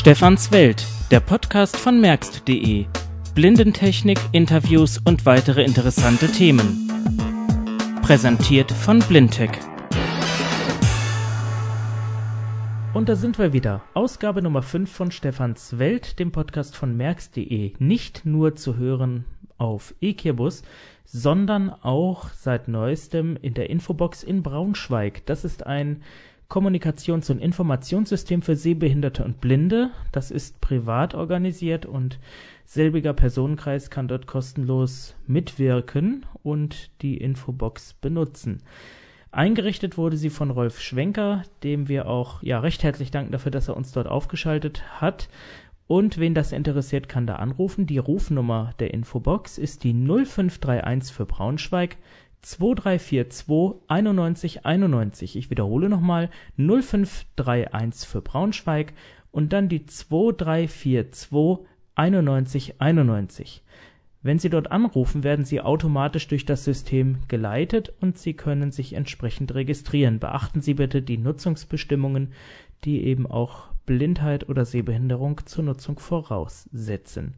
Stefans Welt, der Podcast von merkst.de. Blindentechnik, Interviews und weitere interessante Themen. Präsentiert von Blindtech. Und da sind wir wieder. Ausgabe Nummer 5 von Stefans Welt, dem Podcast von merkst.de. Nicht nur zu hören auf Ekirbus, sondern auch seit neuestem in der Infobox in Braunschweig. Das ist ein Kommunikations- und Informationssystem für Sehbehinderte und Blinde. Das ist privat organisiert und selbiger Personenkreis kann dort kostenlos mitwirken und die Infobox benutzen. Eingerichtet wurde sie von Rolf Schwenker, dem wir auch ja recht herzlich danken dafür, dass er uns dort aufgeschaltet hat. Und wen das interessiert, kann da anrufen. Die Rufnummer der Infobox ist die 0531 für Braunschweig 2342 91 91. Ich wiederhole nochmal 0531 für Braunschweig und dann die 2342 91 91. Wenn Sie dort anrufen, werden Sie automatisch durch das System geleitet und Sie können sich entsprechend registrieren. Beachten Sie bitte die Nutzungsbestimmungen, die eben auch Blindheit oder Sehbehinderung zur Nutzung voraussetzen.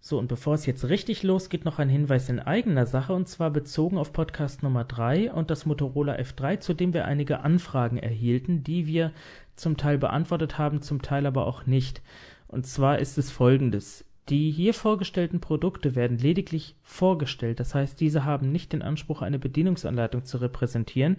So, und bevor es jetzt richtig losgeht, noch ein Hinweis in eigener Sache, und zwar bezogen auf Podcast Nummer 3 und das Motorola F3, zu dem wir einige Anfragen erhielten, die wir zum Teil beantwortet haben, zum Teil aber auch nicht. Und zwar ist es folgendes. Die hier vorgestellten Produkte werden lediglich vorgestellt, das heißt, diese haben nicht den Anspruch, eine Bedienungsanleitung zu repräsentieren,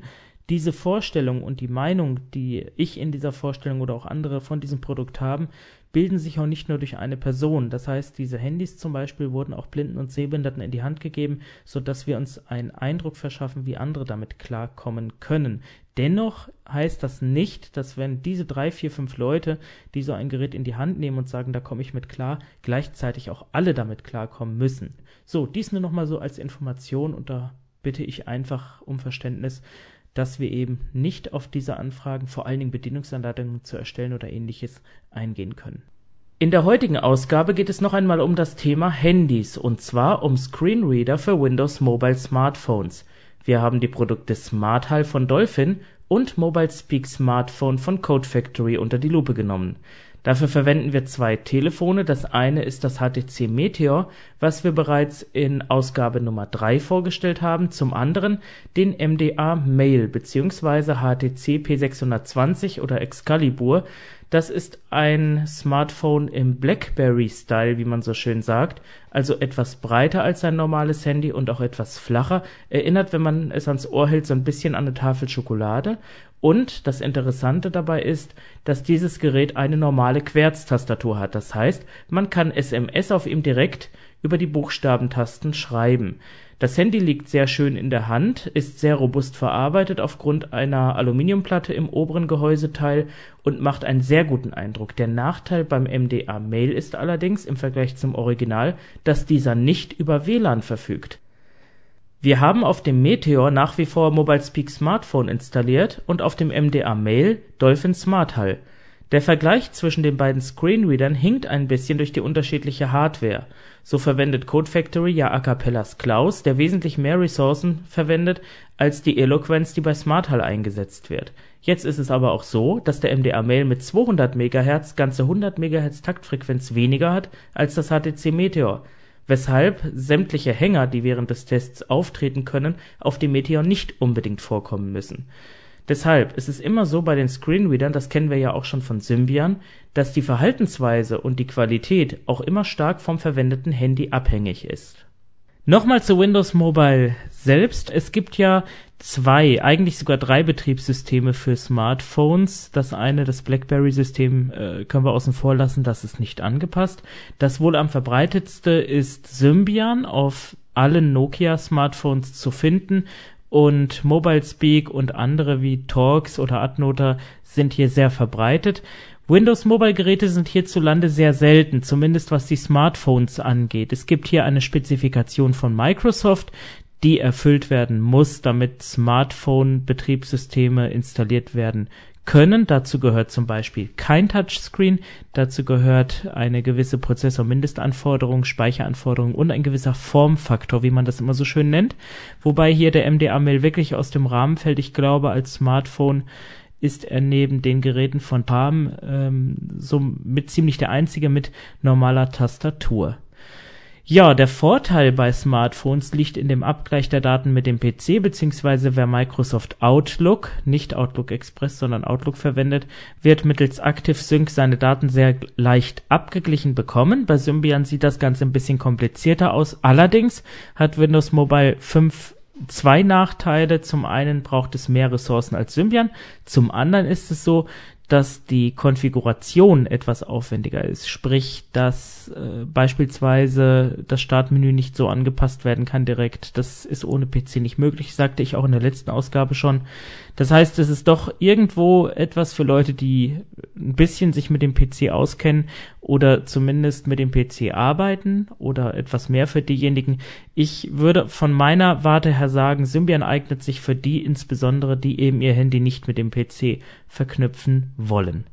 diese Vorstellung und die Meinung, die ich in dieser Vorstellung oder auch andere von diesem Produkt haben, bilden sich auch nicht nur durch eine Person. Das heißt, diese Handys zum Beispiel wurden auch Blinden und Sehbehinderten in die Hand gegeben, sodass wir uns einen Eindruck verschaffen, wie andere damit klarkommen können. Dennoch heißt das nicht, dass wenn diese drei, vier, fünf Leute, die so ein Gerät in die Hand nehmen und sagen, da komme ich mit klar, gleichzeitig auch alle damit klarkommen müssen. So, dies nur nochmal so als Information und da bitte ich einfach um Verständnis, dass wir eben nicht auf diese Anfragen, vor allen Dingen Bedienungsanleitungen zu erstellen oder ähnliches, eingehen können. In der heutigen Ausgabe geht es noch einmal um das Thema Handys und zwar um Screenreader für Windows Mobile Smartphones. Wir haben die Produkte SmartHall von Dolphin und Mobile Speak Smartphone von Code Factory unter die Lupe genommen Dafür verwenden wir zwei Telefone. Das eine ist das HTC Meteor, was wir bereits in Ausgabe Nummer 3 vorgestellt haben, zum anderen den MDA Mail bzw. HTC P620 oder Excalibur. Das ist ein Smartphone im BlackBerry-Style, wie man so schön sagt, also etwas breiter als ein normales Handy und auch etwas flacher, erinnert, wenn man es ans Ohr hält, so ein bisschen an eine Tafel Schokolade und das Interessante dabei ist, dass dieses Gerät eine normale Querztastatur hat. Das heißt, man kann SMS auf ihm direkt über die Buchstabentasten schreiben. Das Handy liegt sehr schön in der Hand, ist sehr robust verarbeitet aufgrund einer Aluminiumplatte im oberen Gehäuseteil und macht einen sehr guten Eindruck. Der Nachteil beim MDA Mail ist allerdings im Vergleich zum Original, dass dieser nicht über WLAN verfügt wir haben auf dem Meteor nach wie vor MobileSpeak Smartphone installiert und auf dem MDA Mail Dolphin SmartHall. Der Vergleich zwischen den beiden Screenreadern hinkt ein bisschen durch die unterschiedliche Hardware. So verwendet Code Factory ja Acapellas Klaus, der wesentlich mehr Ressourcen verwendet als die Eloquence, die bei SmartHall eingesetzt wird. Jetzt ist es aber auch so, dass der MDA Mail mit 200 MHz ganze 100 MHz Taktfrequenz weniger hat als das HTC Meteor weshalb sämtliche Hänger, die während des Tests auftreten können, auf dem Meteor nicht unbedingt vorkommen müssen. Deshalb ist es immer so bei den Screenreadern, das kennen wir ja auch schon von Symbian, dass die Verhaltensweise und die Qualität auch immer stark vom verwendeten Handy abhängig ist Nochmal zu Windows Mobile selbst. Es gibt ja zwei, eigentlich sogar drei Betriebssysteme für Smartphones. Das eine, das BlackBerry-System, äh, können wir außen vor lassen, das ist nicht angepasst. Das wohl am verbreitetste ist Symbian auf allen Nokia-Smartphones zu finden und Mobile Speak und andere wie Talks oder Adnota sind hier sehr verbreitet. Windows-Mobile-Geräte sind hierzulande sehr selten, zumindest was die Smartphones angeht. Es gibt hier eine Spezifikation von Microsoft, die erfüllt werden muss, damit Smartphone-Betriebssysteme installiert werden können. Dazu gehört zum Beispiel kein Touchscreen, dazu gehört eine gewisse Prozessor-Mindestanforderung, Speicheranforderung und ein gewisser Formfaktor, wie man das immer so schön nennt. Wobei hier der MDA-Mail wirklich aus dem Rahmen fällt. Ich glaube, als Smartphone ist er neben den Geräten von Palm ähm, so mit ziemlich der einzige mit normaler Tastatur. Ja, der Vorteil bei Smartphones liegt in dem Abgleich der Daten mit dem PC, beziehungsweise wer Microsoft Outlook, nicht Outlook Express, sondern Outlook verwendet, wird mittels Active Sync seine Daten sehr leicht abgeglichen bekommen. Bei Symbian sieht das Ganze ein bisschen komplizierter aus. Allerdings hat Windows Mobile 5 zwei Nachteile. Zum einen braucht es mehr Ressourcen als Symbian. Zum anderen ist es so, dass die Konfiguration etwas aufwendiger ist, sprich, dass äh, beispielsweise das Startmenü nicht so angepasst werden kann direkt. Das ist ohne PC nicht möglich, sagte ich auch in der letzten Ausgabe schon. Das heißt, es ist doch irgendwo etwas für Leute, die ein bisschen sich mit dem PC auskennen oder zumindest mit dem PC arbeiten oder etwas mehr für diejenigen. Ich würde von meiner Warte her sagen, Symbian eignet sich für die insbesondere, die eben ihr Handy nicht mit dem PC verknüpfen wollen.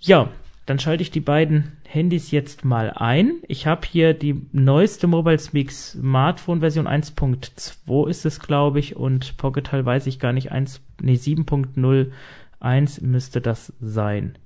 Ja, dann schalte ich die beiden Handys jetzt mal ein. Ich habe hier die neueste Mobile Speak Smartphone Version 1.2 ist es, glaube ich, und Pocketal weiß ich gar nicht, 1, nee, 7.01 müsste das sein.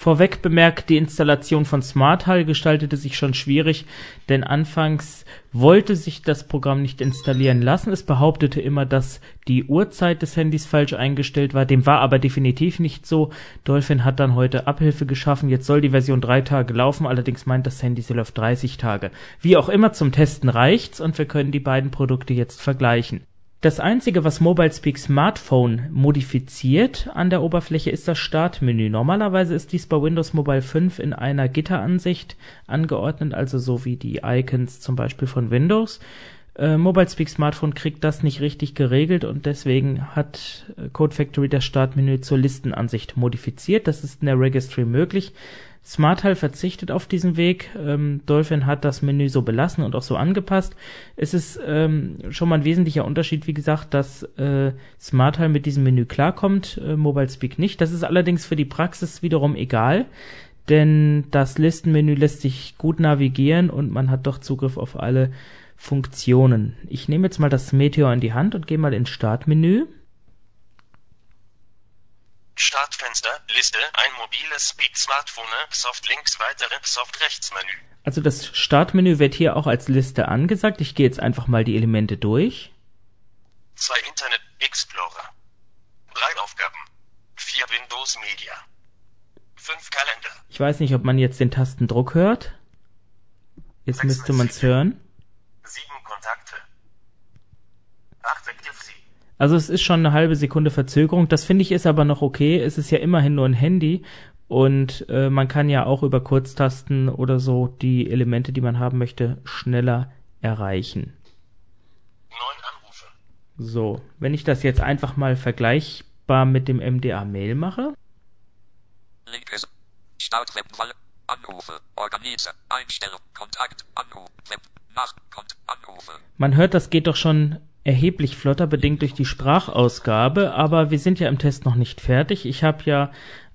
Vorweg bemerkt, die Installation von SmartHall gestaltete sich schon schwierig, denn anfangs wollte sich das Programm nicht installieren lassen. Es behauptete immer, dass die Uhrzeit des Handys falsch eingestellt war. Dem war aber definitiv nicht so. Dolphin hat dann heute Abhilfe geschaffen. Jetzt soll die Version drei Tage laufen, allerdings meint das Handy, sie läuft 30 Tage. Wie auch immer, zum Testen reicht's und wir können die beiden Produkte jetzt vergleichen. Das einzige, was MobileSpeak Smartphone modifiziert an der Oberfläche, ist das Startmenü. Normalerweise ist dies bei Windows Mobile 5 in einer Gitteransicht angeordnet, also so wie die Icons zum Beispiel von Windows. Äh, MobileSpeak Smartphone kriegt das nicht richtig geregelt und deswegen hat äh, Code Factory das Startmenü zur Listenansicht modifiziert. Das ist in der Registry möglich. SmartHal verzichtet auf diesen Weg. Ähm, Dolphin hat das Menü so belassen und auch so angepasst. Es ist ähm, schon mal ein wesentlicher Unterschied, wie gesagt, dass äh, SmartHal mit diesem Menü klarkommt, äh, MobileSpeak nicht. Das ist allerdings für die Praxis wiederum egal, denn das Listenmenü lässt sich gut navigieren und man hat doch Zugriff auf alle Funktionen. Ich nehme jetzt mal das Meteor in die Hand und gehe mal ins Startmenü. Startfenster, Liste, ein mobiles Speed Smartphone, Soft links, weitere Soft rechts Menü. Also das Startmenü wird hier auch als Liste angesagt. Ich gehe jetzt einfach mal die Elemente durch. Zwei Internet Explorer. Drei Aufgaben. Vier Windows Media. Fünf Kalender. Ich weiß nicht, ob man jetzt den Tastendruck hört. Jetzt müsste man es hören. Sieben Kontakte. Also es ist schon eine halbe Sekunde Verzögerung. Das finde ich ist aber noch okay. Es ist ja immerhin nur ein Handy und äh, man kann ja auch über Kurztasten oder so die Elemente, die man haben möchte, schneller erreichen. Neun Anrufe. So, wenn ich das jetzt einfach mal vergleichbar mit dem MDA Mail mache. Linkes. Start Webwahl. Anrufe. Organise. Einstellung. Kontakt. Anruf. Web. Nach. Kommt. Anrufe. Man hört, das geht doch schon erheblich flotter, bedingt durch die Sprachausgabe, aber wir sind ja im Test noch nicht fertig. Ich habe ja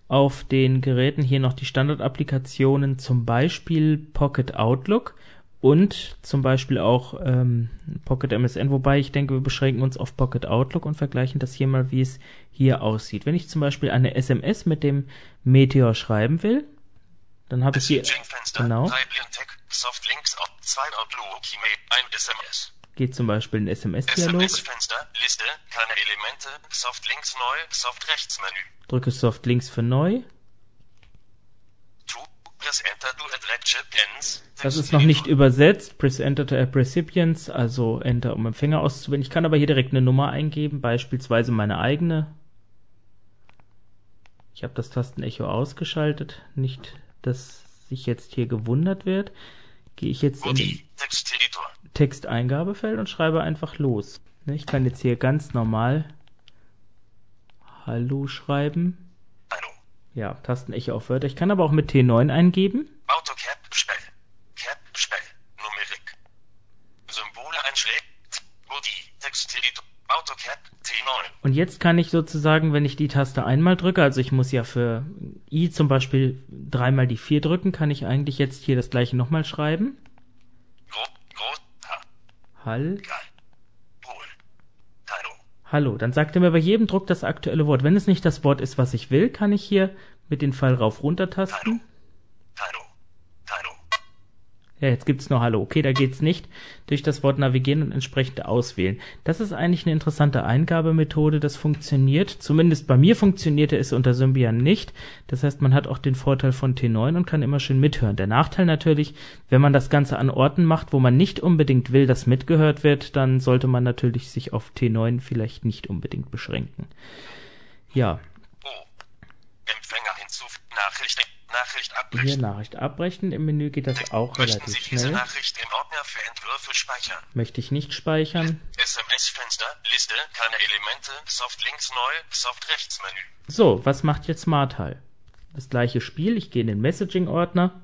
auf den Geräten hier noch die Standardapplikationen, zum Beispiel Pocket Outlook und zum Beispiel auch ähm, Pocket MSN, wobei ich denke, wir beschränken uns auf Pocket Outlook und vergleichen das hier mal, wie es hier aussieht. Wenn ich zum Beispiel eine SMS mit dem Meteor schreiben will, dann habe ich hier genau. Softlinks, zwei Outlook, E-Mail, ein SMS geht zum Beispiel in SMS-Dialog. SMS-Fenster, Liste, keine Elemente, Soft links neu, Soft rechts Menü. Drücke Soft links für neu. Das ist noch nicht übersetzt. Press enter to add recipients, also enter um Empfänger auszuwählen. Ich kann aber hier direkt eine Nummer eingeben, beispielsweise meine eigene. Ich habe das Tastenecho ausgeschaltet, nicht, dass sich jetzt hier gewundert wird. Gehe ich jetzt in den Texteingabefeld und schreibe einfach los. Ne, ich kann jetzt hier ganz normal Hallo schreiben. Hallo. Ja, Tastenecho auf Wörter. Ich kann aber auch mit T9 eingeben. AutoCap, Spell. Cap, Spell. Numerik. Symbole einschlägt. Body, Texteditor. AutoCap, T9. Und jetzt kann ich sozusagen, wenn ich die Taste einmal drücke, also ich muss ja für I zum Beispiel dreimal die 4 drücken, kann ich eigentlich jetzt hier das gleiche nochmal schreiben. Hall. Hallo. Dann sagt er mir bei jedem Druck das aktuelle Wort. Wenn es nicht das Wort ist, was ich will, kann ich hier mit den Pfeil rauf runter tasten. Ja, jetzt gibt's nur Hallo. Okay, da geht's nicht. Durch das Wort navigieren und entsprechend auswählen. Das ist eigentlich eine interessante Eingabemethode. Das funktioniert. Zumindest bei mir funktionierte es unter Symbian nicht. Das heißt, man hat auch den Vorteil von T9 und kann immer schön mithören. Der Nachteil natürlich, wenn man das Ganze an Orten macht, wo man nicht unbedingt will, dass mitgehört wird, dann sollte man natürlich sich auf T9 vielleicht nicht unbedingt beschränken. Ja, O. Empfänger hinzufügen. Nachricht. Nachricht hier abbrechen. Nachricht abbrechen. Im Menü geht das auch Möchten relativ Sie diese schnell. Nachricht im Ordner für Entwürfe speichern? Möchte ich nicht speichern. SMS-Fenster, Liste, keine Elemente, Soft links neu, Soft rechts Menü. So, was macht jetzt Martal? Das gleiche Spiel. Ich gehe in den Messaging-Ordner.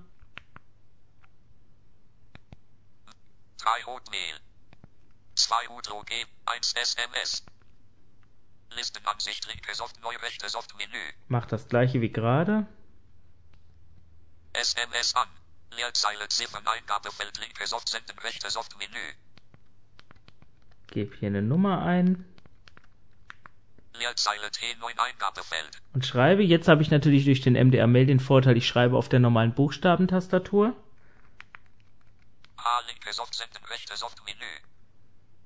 3 Hotmail. 2 Hydrogen, 1 SMS. Listenansicht linke Soft neu rechte Soft Menü. Macht das gleiche wie gerade. SMS an. Leerzeile Ziffern Eingabefeld linke Soft senden rechte Soft Menü. Gebe hier eine Nummer ein Leerzeile T9 Eingabefeld. und schreibe. Jetzt habe ich natürlich durch den MDR-Mail den Vorteil, ich schreibe auf der normalen Buchstabentastatur. A linke Soft senden rechte Soft Menü.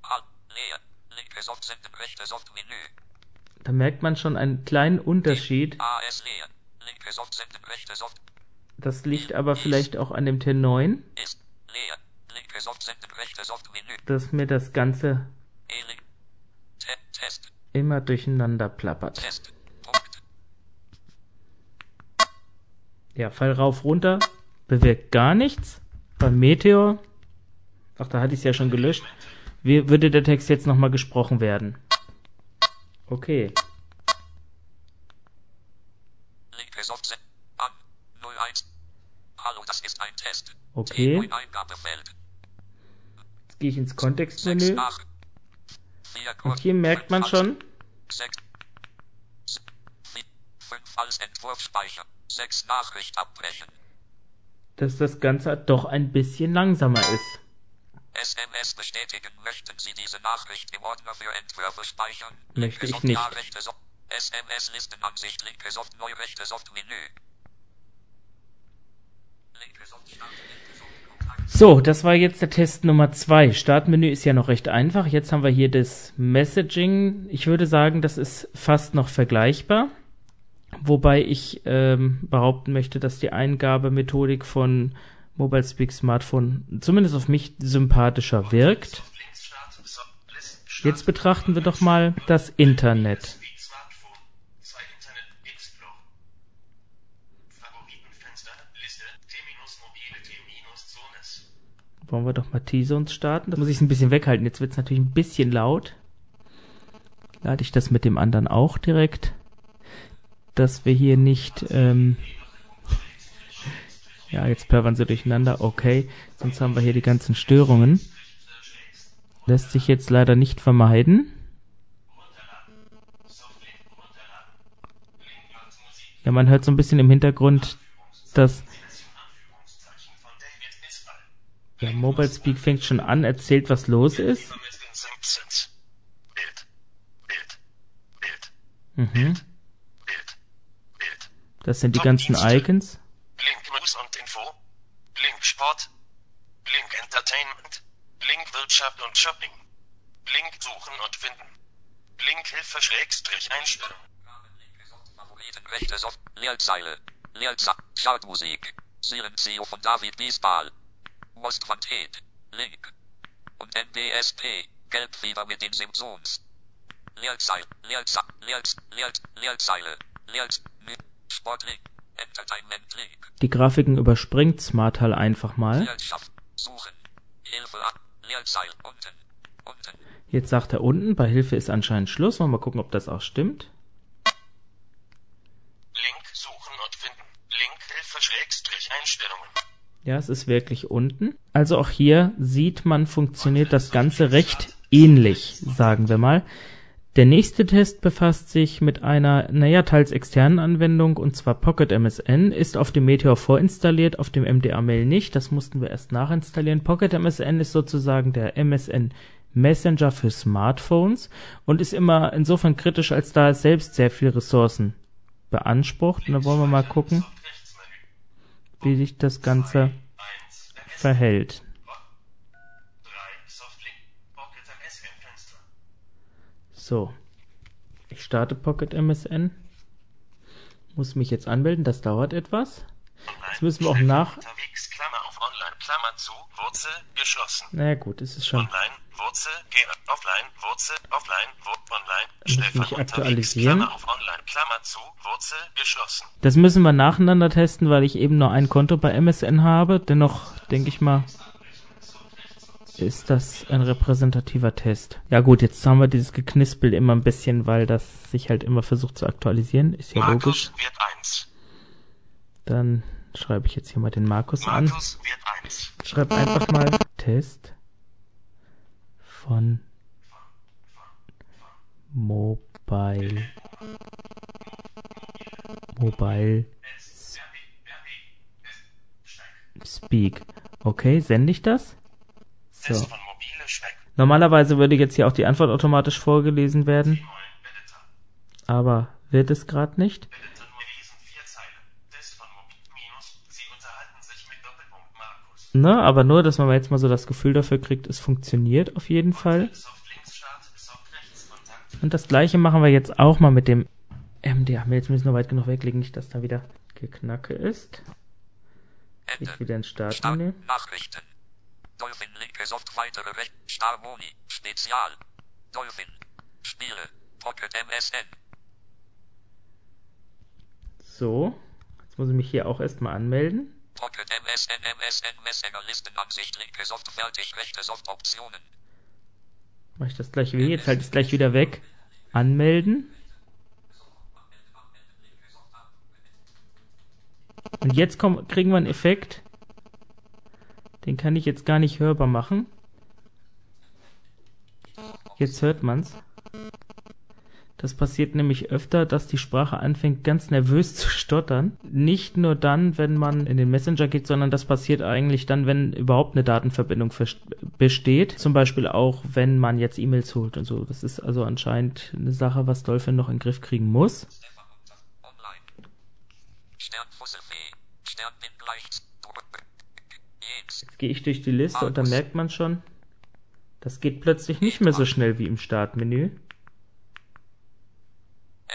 A leer. Linke Soft senden rechte Soft Menü. Da merkt man schon einen kleinen Unterschied. A ist leer. Linke Soft senden rechte Soft Das liegt aber vielleicht auch an dem T9, ist leer. Linke Soft senden rechte Soft Menü. dass mir das Ganze immer durcheinander plappert. Ja, Fall rauf runter bewirkt gar nichts. Beim Meteor, ach, da hatte ich es ja schon gelöscht, wie würde der Text jetzt nochmal gesprochen werden? Okay, Soft senden. An. 01. Hallo, das ist ein Test. Okay. T9 Eingabefeld. jetzt gehe ich ins 6 Kontextmenü nach. 4 und hier merkt man schon, 6. 5 als Entwurf speichern. 6 Nachricht abbrechen. dass das Ganze doch ein bisschen langsamer ist. SMS bestätigen. Möchten Sie diese Nachricht im Ordner für Entwürfe speichern? Möchte ich nicht. Ja, rechte Soft. SMS Listenansicht. Linke Soft. Neu rechte Soft. Menü. Linke Soft. Start. Linke Soft. Kontakt. So, das war jetzt der Test Nummer zwei. Startmenü ist ja noch recht einfach. Jetzt haben wir hier das Messaging. Ich würde sagen, das ist fast noch vergleichbar. Wobei ich ähm, behaupten möchte, dass die Eingabemethodik von Mobile Speak Smartphone zumindest auf mich sympathischer wirkt. Jetzt betrachten wir doch mal das Internet. Speak Smartphone. Zwei Internet Explorer. Favoritenfenster, Liste, T-Mobile, T-Zones. Wollen wir doch mal T-Zones starten? Da muss ich es ein bisschen weghalten. Jetzt wird es natürlich ein bisschen laut. Lade ich das mit dem anderen auch direkt, dass wir hier nicht. Ähm ja, jetzt pervern sie durcheinander. Okay, sonst haben wir hier die ganzen Störungen. Lässt sich jetzt leider nicht vermeiden. Ja, man hört so ein bisschen im Hintergrund, dass Anführungszeichen von David Isbal. Ja, Mobile Speak fängt schon an, erzählt, was los ist. Vermitteln Simpsons. Bild. Bild. Bild. Mhm. Bild. Bild. Das sind die ganzen Icons. Blink News und Info. Blink Sport. Blink Entertainment. Blink Wirtschaft und Shopping. Blink Suchen und Finden. Blink Hilfe Schrägstrich Einstellung. Favoriten rechte Soft. Leerzeile. Leerzeile. Chartmusik. Silencio von David Bisbal. Most Wanted. Link. Und NBSP. Gelbfieber mit den Simpsons. Leerzeile. Leerzeile. Leerzeile. Leerzeile. Leerzeile. Sportlink. Entertainment Link. Die Grafiken überspringt Smartal einfach mal. Leerschaft. Suchen. Hilfe an. Leerzeile. Unten. Unten. Jetzt sagt er unten, bei Hilfe ist anscheinend Schluss. Wollen wir mal gucken, ob das auch stimmt. Link Suchen und Finden. Link Hilfe Schrägstrich Einstellungen. Ja, es ist wirklich unten. Also auch hier sieht man, funktioniert das Ganze recht ähnlich, sagen wir mal. Der nächste Test befasst sich mit einer, naja, teils externen Anwendung, und zwar Pocket MSN, ist auf dem Meteor vorinstalliert, auf dem MDA-Mail nicht, das mussten wir erst nachinstallieren. Pocket MSN ist sozusagen der MSN Messenger für Smartphones und ist immer insofern kritisch, als da es selbst sehr viel Ressourcen beansprucht. Und da wollen wir mal gucken, wie sich das Ganze verhält. So, ich starte Pocket MSN. Muss mich jetzt anmelden, das dauert etwas. Jetzt müssen wir auch nach. Unterwegs, Klammer auf Online, Klammer zu, Wurzel, geschlossen. Na gut, es ist schon. Online, Wurzel, geh offline, Wurzel, offline, Wur online, ich mich aktualisieren? Klammer auf Online, Klammer zu, Wurzel, geschlossen. Das müssen wir nacheinander testen, weil ich eben nur ein Konto bei MSN habe. Dennoch denke ich mal, ist das ein repräsentativer Test. Ja gut, jetzt haben wir dieses Geknispel immer ein bisschen, weil das sich halt immer versucht zu aktualisieren. Ist ja logisch. Markus wird 1. Dann schreibe ich jetzt hier mal den Markus an. Markus wird 1. Schreib einfach mal Test von Mobile. Mobile Speak. Okay, sende ich das? So. Normalerweise würde jetzt hier auch die Antwort automatisch vorgelesen werden, aber wird es gerade nicht. Ne, aber nur, dass man jetzt mal so das Gefühl dafür kriegt, es funktioniert auf jeden Fall. Start. Und das gleiche machen wir jetzt auch mal mit dem MD. Jetzt müssen wir weit genug weglegen, nicht, dass da wieder Geknacke ist. Ende. Ich wieder ins Start. Startmenü. Nachrichten. Dolphin linke Soft weitere Recht. Star Moni. Spezial. Dolphin. Spiele. Pocket MSN. So, jetzt muss ich mich hier auch erstmal anmelden. MSN MSN Messenger Listenansicht linke Soft fertig rechte Soft Optionen. Mache ich das gleich wie, jetzt halte ich es gleich wieder weg. Anmelden. Und jetzt komm, kriegen wir einen Effekt. Den kann ich jetzt gar nicht hörbar machen. Jetzt hört man's. Das passiert nämlich öfter, dass die Sprache anfängt ganz nervös zu stottern. Nicht nur dann, wenn man in den Messenger geht, sondern das passiert eigentlich dann, wenn überhaupt eine Datenverbindung besteht. Zum Beispiel auch, wenn man jetzt E-Mails holt und so. Das ist also anscheinend eine Sache, was Dolphin noch in den Griff kriegen muss. Jetzt gehe ich durch die Liste und dann merkt man schon, das geht plötzlich nicht mehr so schnell wie im Startmenü. MSN. Klammer Afferent. Markus.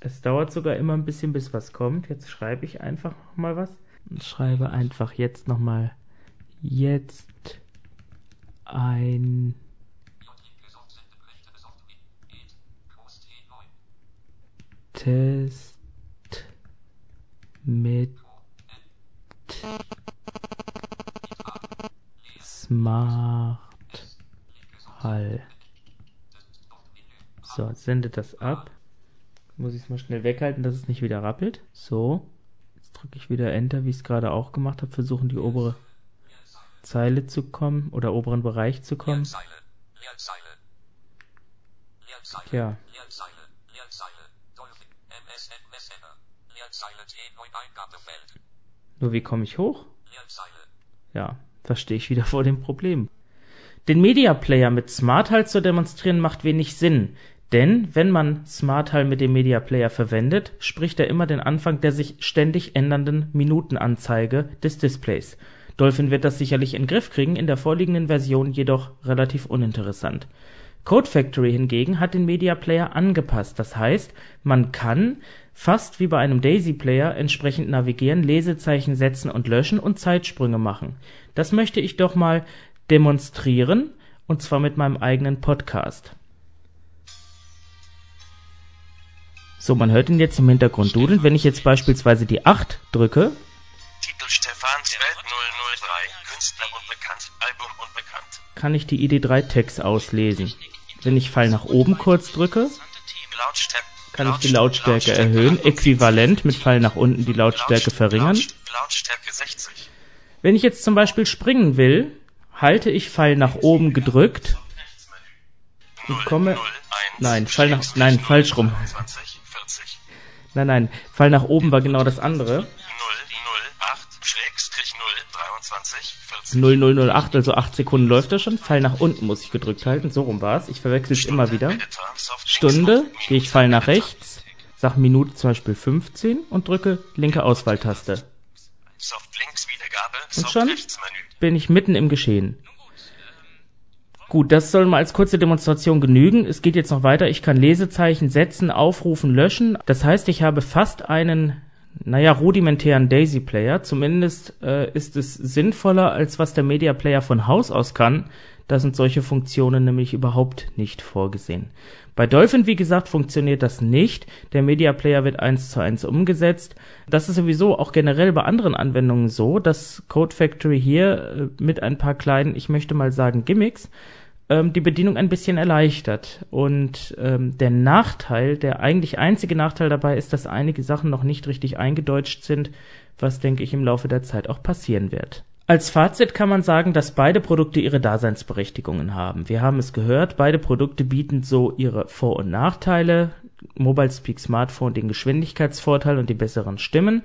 Es dauert sogar immer ein bisschen, bis was kommt. Jetzt schreibe ich einfach noch mal was. Und schreibe einfach jetzt noch mal jetzt ein J linke Soft senden rechte Soft in. Ed. Post E9. Test mit Smart Hall. So, jetzt sendet das ab. Muss ich es mal schnell weghalten, dass es nicht wieder rappelt. So. Jetzt drücke ich wieder Enter, wie ich es gerade auch gemacht habe. Versuchen die obere Zeile zu kommen oder oberen Bereich zu kommen. Ja. Leerzeile. Leerzeile. Dolphin. MSN Messenger. Leerzeile T9 Eingabefeld. Nur wie komme ich hoch? Ja, da stehe ich wieder vor dem Problem. Den Media Player mit Smart Hall zu demonstrieren macht wenig Sinn, denn wenn man Smart Hall mit dem Media Player verwendet, spricht er immer den Anfang der sich ständig ändernden Minutenanzeige des Displays. Dolphin wird das sicherlich in Griff kriegen, in der vorliegenden Version jedoch relativ uninteressant. Code Factory hingegen hat den Media Player angepasst. Das heißt, man kann fast wie bei einem Daisy Player entsprechend navigieren, Lesezeichen setzen und löschen und Zeitsprünge machen. Das möchte ich doch mal demonstrieren und zwar mit meinem eigenen Podcast. So, man hört ihn jetzt im Hintergrund dudeln. Wenn ich jetzt beispielsweise die 8 drücke, Titel Stefans Welt 003, Künstler unbekannt, Album unbekannt. kann ich die ID3-Tags auslesen. Wenn ich Pfeil nach oben kurz drücke, kann ich die Lautstärke erhöhen, äquivalent mit Pfeil nach unten die Lautstärke verringern. Lautstärke 60. Wenn ich jetzt zum Beispiel springen will, halte ich Pfeil nach oben gedrückt und komme. 0, 1, Nein, Pfeil nach. Nein, falsch rum. 20, 40. Nein, nein, Pfeil nach oben war genau das andere. 0, 0, 8, Schrägstrich 0, 23, 14. 0008, also 8 Sekunden läuft er schon. Pfeil nach unten muss ich gedrückt halten. So rum war's. Ich verwechsel es immer wieder. Stunde, gehe ich Pfeil nach rechts, sag Minute zum Beispiel 15 und drücke linke Auswahltaste. Und schon bin ich mitten im Geschehen. Gut, das soll mal als kurze Demonstration genügen. Es geht jetzt noch weiter. Ich kann Lesezeichen setzen, aufrufen, löschen. Das heißt, ich habe fast einen, naja, rudimentären Daisy Player. Zumindest äh, ist es sinnvoller, als was der Media Player von Haus aus kann. Da sind solche Funktionen nämlich überhaupt nicht vorgesehen. Bei Dolphin, wie gesagt, funktioniert das nicht. Der Media Player wird eins zu eins umgesetzt. Das ist sowieso auch generell bei anderen Anwendungen so, dass Code Factory hier äh, mit ein paar kleinen, ich möchte mal sagen, Gimmicks, ähm, die Bedienung ein bisschen erleichtert. Und ähm, der Nachteil, der eigentlich einzige Nachteil dabei ist, dass einige Sachen noch nicht richtig eingedeutscht sind, was denke ich im Laufe der Zeit auch passieren wird. Als Fazit kann man sagen, dass beide Produkte ihre Daseinsberechtigungen haben. Wir haben es gehört, beide Produkte bieten so ihre Vor- und Nachteile. Mobile Speak Smartphone den Geschwindigkeitsvorteil und die besseren Stimmen.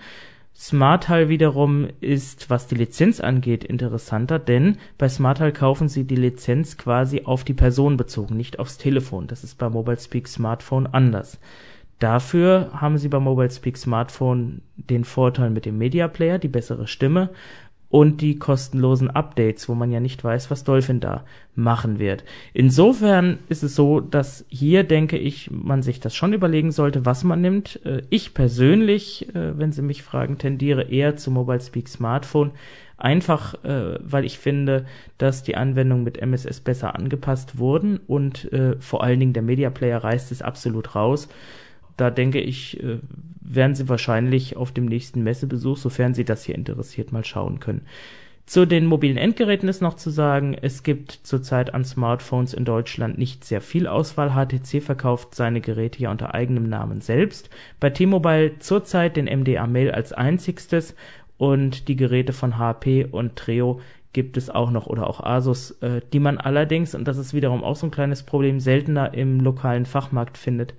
Smarthal wiederum ist, was die Lizenz angeht, interessanter, denn bei Smarthal kaufen Sie die Lizenz quasi auf die Person bezogen, nicht aufs Telefon. Das ist bei Mobile Speak Smartphone anders. Dafür haben Sie bei Mobile Speak Smartphone den Vorteil mit dem Media Player, die bessere Stimme und die kostenlosen Updates, wo man ja nicht weiß, was Dolphin da machen wird. Insofern ist es so, dass hier denke ich, man sich das schon überlegen sollte, was man nimmt. Äh, Ich persönlich, äh, wenn Sie mich fragen, tendiere eher zu Mobile Speak Smartphone. Einfach, äh, weil ich finde, dass die Anwendungen mit MSS besser angepasst wurden und vor allen Dingen der Media Player reißt es absolut raus da denke ich, werden Sie wahrscheinlich auf dem nächsten Messebesuch, sofern Sie das hier interessiert, mal schauen können. Zu den mobilen Endgeräten ist noch zu sagen, es gibt zurzeit an Smartphones in Deutschland nicht sehr viel Auswahl. HTC verkauft seine Geräte ja unter eigenem Namen selbst. Bei T-Mobile zurzeit den MDA Mail als einzigstes und die Geräte von HP und Treo gibt es auch noch oder auch Asus, äh, die man allerdings, und das ist wiederum auch so ein kleines Problem, seltener im lokalen Fachmarkt findet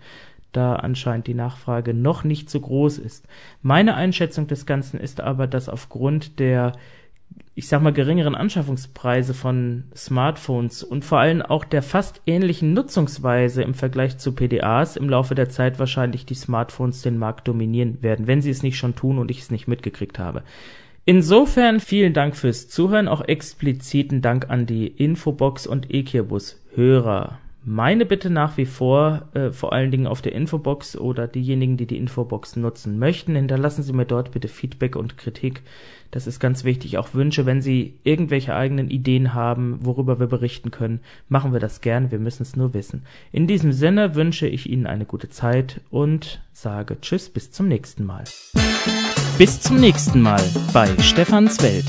da anscheinend die Nachfrage noch nicht so groß ist. Meine Einschätzung des Ganzen ist aber, dass aufgrund der, ich sag mal, geringeren Anschaffungspreise von Smartphones und vor allem auch der fast ähnlichen Nutzungsweise im Vergleich zu PDAs im Laufe der Zeit wahrscheinlich die Smartphones den Markt dominieren werden, wenn sie es nicht schon tun und ich es nicht mitgekriegt habe. Insofern vielen Dank fürs Zuhören, auch expliziten Dank an die Infobox und Ekirbus Hörer. Meine Bitte nach wie vor, äh, vor allen Dingen auf der Infobox oder diejenigen, die die Infobox nutzen möchten, hinterlassen Sie mir dort bitte Feedback und Kritik. Das ist ganz wichtig. Auch Wünsche, wenn Sie irgendwelche eigenen Ideen haben, worüber wir berichten können, machen wir das gern. Wir müssen es nur wissen. In diesem Sinne wünsche ich Ihnen eine gute Zeit und sage Tschüss, bis zum nächsten Mal. Bis zum nächsten Mal bei Stefans Welt.